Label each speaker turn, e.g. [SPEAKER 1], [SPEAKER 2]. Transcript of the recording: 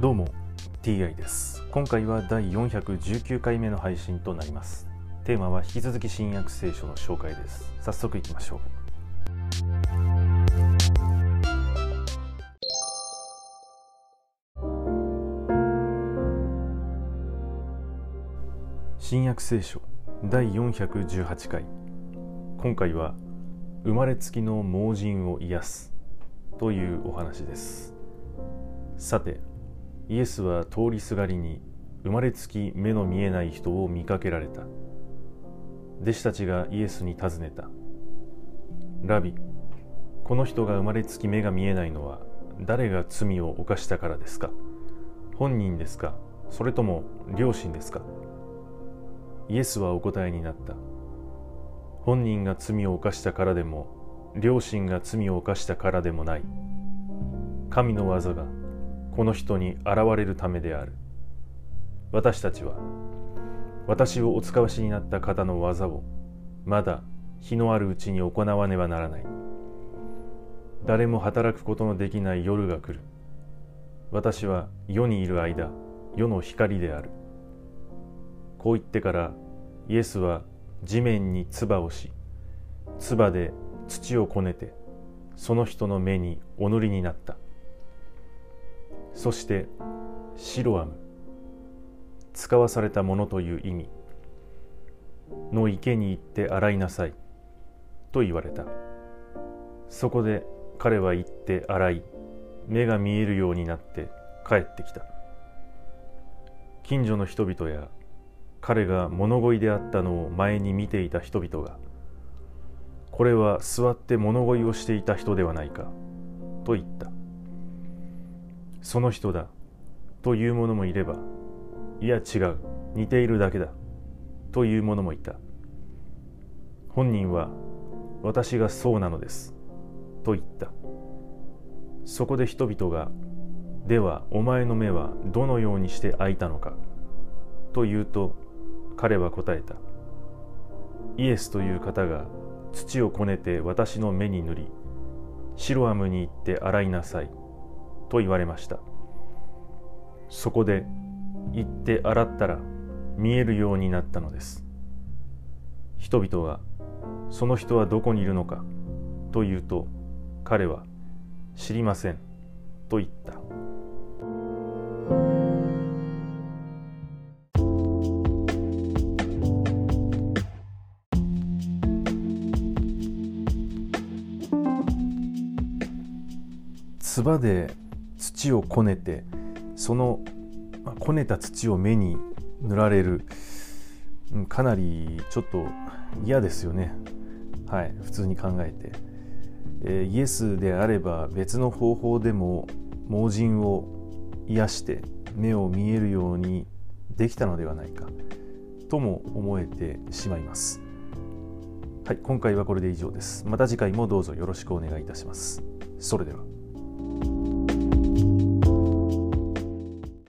[SPEAKER 1] どうも TI です。今回は第419回目の配信となります。テーマは引き続き新約聖書の紹介です。早速いきましょう。新約聖書第418回。今回は生まれつきの盲人を癒すというお話です。さてイエスは通りすがりに生まれつき目の見えない人を見かけられた。弟子たちがイエスに尋ねた。ラビこの人が生まれつき目が見えないのは誰が罪を犯したからですか？本人ですか？それとも両親ですか？イエスはお答えになった。本人が罪を犯したからでも両親が罪を犯したからでもない。神の技がこの人に現れるためである。私たちは私をお使わしになった方の技をまだ日のあるうちに行わねばならない。誰も働くことのできない夜が来る。私は世にいる間世の光である。こう言ってからイエスは地面に唾をし唾で土をこねてその人の目にお塗りになった。そしてシロアム使わされたものという意味。の池に行って洗いなさいと言われた。そこで彼は行って洗い目が見えるようになって帰ってきた。近所の人々や彼が物乞いであったのを前に見ていた人々がこれは座って物乞いをしていた人ではないかと言った。その人だ。という者もいればいや違う。似ているだけだ。という者もいた。本人は私がそうなのです。と言った。そこで人々がではお前の目はどのようにして開いたのか。と言うと彼は答えた。イエスという方が土をこねて私の目に塗りシロアムに行って洗いなさい。と言われました。そこで行って洗ったら見えるようになったのです。人々はその人はどこにいるのかと言うと彼は知りませんと言った。唾で土をこねてそのこねた土を目に塗られる。かなりちょっと嫌ですよね。はい普通に考えて、えー、イエスであれば別の方法でも盲人を癒して目を見えるようにできたのではないかとも思えてしまいます。はい今回はこれで以上です。また次回もどうぞよろしくお願いいたします。それでは。